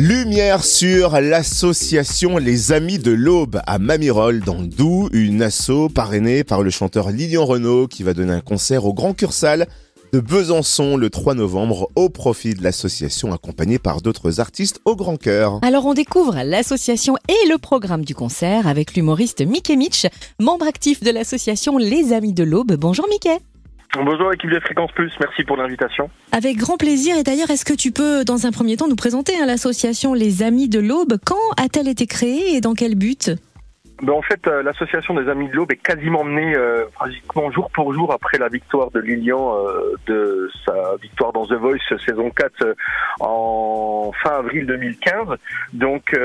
Lumière sur l'association Les Amis de l'Aube à Mamirol dans le Doubs, une asso parrainée par le chanteur Lilian Renault qui va donner un concert au Grand Cursal de Besançon le 3 novembre au profit de l'association accompagnée par d'autres artistes au grand cœur. Alors on découvre l'association et le programme du concert avec l'humoriste Mickey Mitch, membre actif de l'association Les Amis de l'Aube. Bonjour Mickey. Bonjour équipe de Fréquence Plus, merci pour l'invitation. Avec grand plaisir. Et d'ailleurs est-ce que tu peux dans un premier temps nous présenter hein, l'association Les Amis de l'Aube? Quand a-t-elle été créée et dans quel but? Ben, en fait, euh, l'association des Amis de l'Aube est quasiment menée euh, pratiquement jour pour jour après la victoire de Lilian, euh, de sa victoire dans The Voice saison 4 euh, en fin avril 2015. Donc,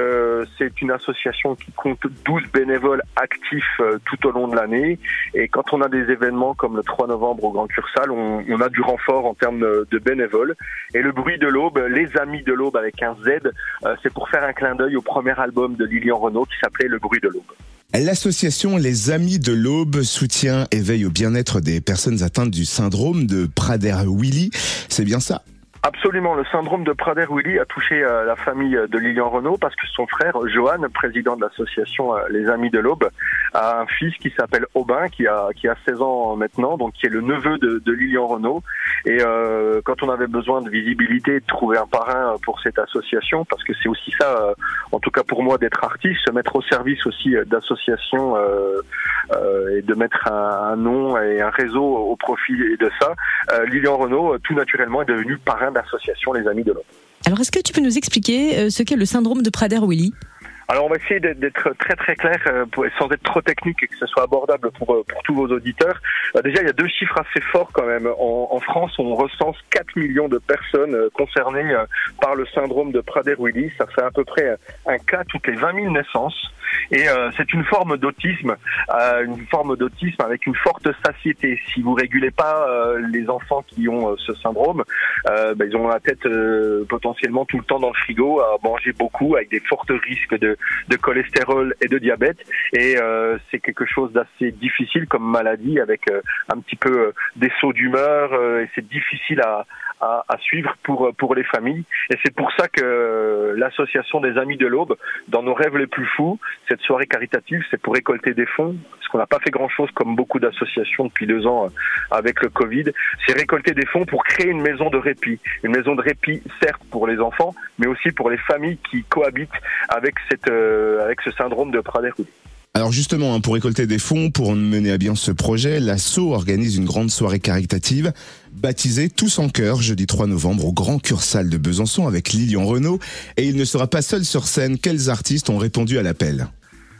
c'est une association qui compte 12 bénévoles actifs tout au long de l'année. Et quand on a des événements comme le 3 novembre au Grand Cursal, on, on a du renfort en termes de bénévoles. Et le bruit de l'aube, les Amis de l'aube avec un Z, c'est pour faire un clin d'œil au premier album de Lilian Renault qui s'appelait Le bruit de l'aube. L'association Les Amis de l'Aube soutient et veille au bien-être des personnes atteintes du syndrome de Prader-Willi. C'est bien ça? Absolument, le syndrome de Prader-Willi a touché euh, la famille de Lilian Renault parce que son frère, Johan, président de l'association euh, Les Amis de l'Aube, a un fils qui s'appelle Aubin, qui a, qui a 16 ans maintenant, donc qui est le neveu de, de Lilian Renault. Et euh, quand on avait besoin de visibilité, de trouver un parrain pour cette association, parce que c'est aussi ça, euh, en tout cas pour moi, d'être artiste, se mettre au service aussi d'associations euh, et de mettre un, un, nom et un réseau au profit de ça, Lilian Renault, tout naturellement, est devenu parrain Les Amis de. Alors, est-ce que tu peux nous expliquer euh, ce qu'est le syndrome de Prader-Willi? Alors on va essayer d'être très très clair euh, sans être trop technique et que ce soit abordable pour, euh, pour tous vos auditeurs. déjà il y a deux chiffres assez forts quand même. En, en France on recense 4 millions de personnes concernées par le syndrome de Prader-Willi. Ça fait à peu près un cas toutes les 20 000 naissances. Et euh, c'est une forme d'autisme, euh, une forme d'autisme avec une forte satiété. Si vous régulez pas euh, les enfants qui ont ce syndrome, ben, ils ont la tête potentiellement tout le temps dans le frigo à manger beaucoup avec des forts risques de, de cholestérol et de diabète. Et c'est quelque chose d'assez difficile comme maladie avec un petit peu des sauts d'humeur et c'est difficile à, à, à, suivre pour pour les familles. Et c'est pour ça que l'association des Amis de l'Aube, dans nos rêves les plus fous, cette soirée caritative, c'est pour récolter des fonds, parce qu'on n'a pas fait grand-chose comme beaucoup d'associations depuis deux ans euh, avec le Covid. C'est récolter des fonds pour créer une maison de répit. Une maison de répit, certes, pour les enfants, mais aussi pour les familles qui cohabitent avec, cette, euh, avec ce syndrome de Prader-Willi. Alors justement, hein, pour récolter des fonds, pour mener à bien ce projet, l'ASSO organise une grande soirée caritative baptisée Tous en cœur, jeudi 3 novembre au Grand Cursal de Besançon avec Lilian Renault. Et il ne sera pas seul sur scène. Quels artistes ont répondu à l'appel?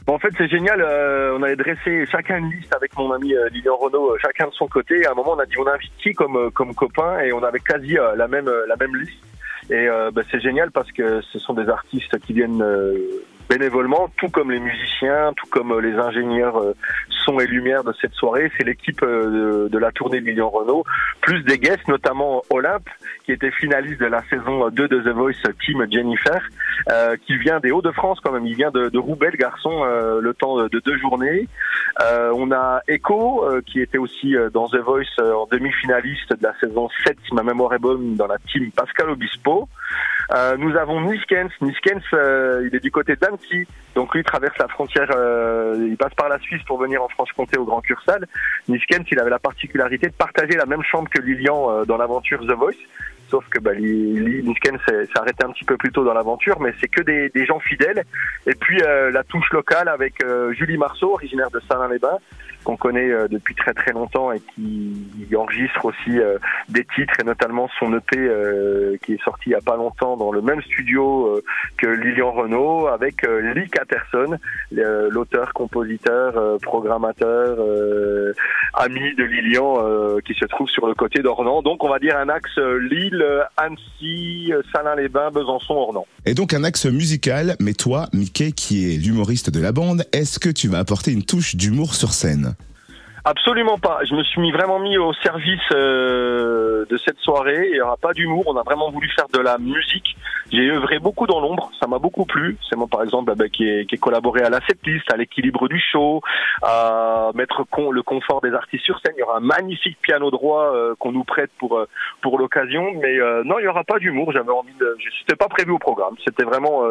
En fait, c'est génial. Euh, on avait dressé chacun une liste avec mon ami euh, Lilian Renault, euh, chacun de son côté. Et à un moment, on a dit on invite qui comme comme copain et on avait quasi la même la même liste. Et bah, c'est génial parce que ce sont des artistes qui viennent bénévolement, tout comme les musiciens, tout comme euh, les ingénieurs euh, son et lumière de cette soirée. C'est l'équipe euh, de la tournée Lilian Renault, plus des guests, notamment Olympe, qui était finaliste de la saison 2 de The Voice, Team Jennifer, qui vient des Hauts-de-France quand même. Il vient de, de Roubaix, le garçon, le temps de deux journées. on a Echo, qui était aussi dans The Voice en demi-finaliste de la saison 7, si ma mémoire est bonne, dans la team Pascal Obispo. Euh, nous avons Niskens. Niskens, euh, il est du côté d'Annecy. Donc lui traverse la frontière, euh, il passe par la Suisse pour venir en Franche-Comté au Grand Cursal. Niskens, il avait la particularité de partager la même chambre que Lilian dans l'aventure The Voice. Sauf que bah, Niskens s'est arrêté un petit peu plus tôt dans l'aventure, mais c'est que des, gens fidèles. Et puis la touche locale avec Julie Marceau, originaire de Saint-Lin-les-Bains, qu'on connaît euh, depuis très très longtemps et qui enregistre aussi euh, des titres et notamment son EP euh, qui est sorti il y a pas longtemps dans le même studio que Lilian Renault avec Lee Catterson, l'auteur, compositeur, programmateur, ami de Lilian qui se trouve sur le côté d'Ornans. Donc on va dire un axe Lille, Annecy, Salins-les-Bains, Besançon, Ornans. Et donc un axe musical, mais toi, Mickey, qui est l'humoriste de la bande, est-ce que tu vas apporter une touche d'humour sur scène? Absolument pas. Je me suis vraiment mis au service euh, de cette soirée. Il n'y aura pas d'humour. On a vraiment voulu faire de la musique. J'ai œuvré beaucoup dans l'ombre. Ça m'a beaucoup plu. C'est moi, par exemple, bah, qui, ai, qui collaboré à la setlist, à l'équilibre du show, à mettre le confort des artistes sur scène. Il y aura un magnifique piano droit euh, qu'on nous prête pour euh, pour l'occasion. Mais non, il n'y aura pas d'humour. J'avais envie de. C'était pas prévu au programme. C'était vraiment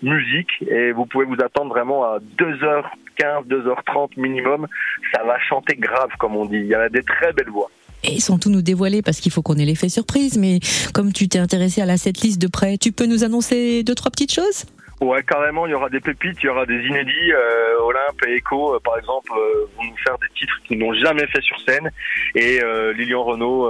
musique et vous pouvez vous attendre vraiment à 2h15, 2h30 minimum. Ça va chanter grave, comme on dit. Il y a des très belles voix. Et sans tout nous dévoiler parce qu'il faut qu'on ait l'effet surprise, mais comme tu t'es intéressé à la setlist de près, tu peux nous annoncer deux, trois petites choses? Ouais, carrément, il y aura des pépites, il y aura des inédits. Euh, Olympe et Echo, euh, par exemple, euh, vont nous faire des titres qu'ils n'ont jamais fait sur scène. Et Lilian Renault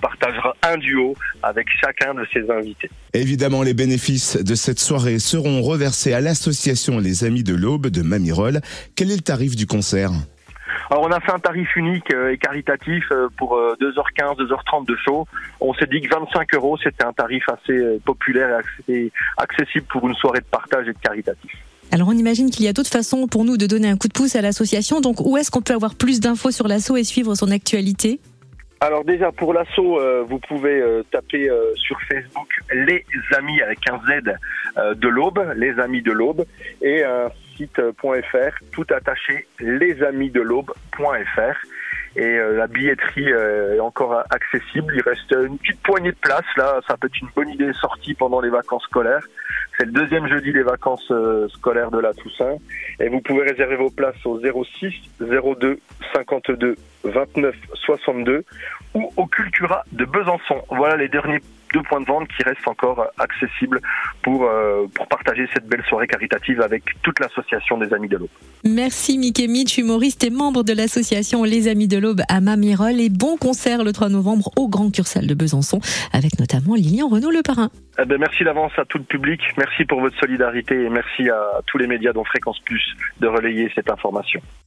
partagera un duo avec chacun de ses invités. Évidemment, les bénéfices de cette soirée seront reversés à l'association Les Amis de l'Aube de Mamirol. Quel est le tarif du concert? Alors on a fait un tarif unique euh, et caritatif euh, pour 2h15, euh, 2h30 de show. On s'est dit que 25 euros, c'était un tarif assez populaire et accessible pour une soirée de partage et de caritatif. Alors on imagine qu'il y a d'autres façons pour nous de donner un coup de pouce à l'association. Donc où est-ce qu'on peut avoir plus d'infos sur l'asso et suivre son actualité? Alors déjà pour l'assaut, vous pouvez taper sur Facebook les amis avec un Z de l'aube, les amis de l'aube, et site.fr, tout attaché, lesamitsdel'aube.fr. Et euh, la billetterie euh, est encore accessible. Il reste une petite poignée de places. Là, ça peut être une bonne idée sortie pendant les vacances scolaires. C'est le deuxième jeudi des vacances euh, scolaires de la Toussaint. Et vous pouvez réserver vos places au 06 02 52 29 62 ou au Cultura de Besançon. Voilà les derniers deux points de vente qui restent encore accessibles pour, euh, pour partager cette belle soirée caritative avec toute l'association des Amis de l'Aube. Merci Mickey Mitch, humoriste et membre de l'association Les Amis de l'Aube à Mamirol et bon concert le 3 novembre au Grand Cursal de Besançon avec notamment Lilian Renaud le parrain. Eh ben, merci d'avance à tout le public, merci pour votre solidarité et merci à tous les médias dont Fréquence Plus de relayer cette information.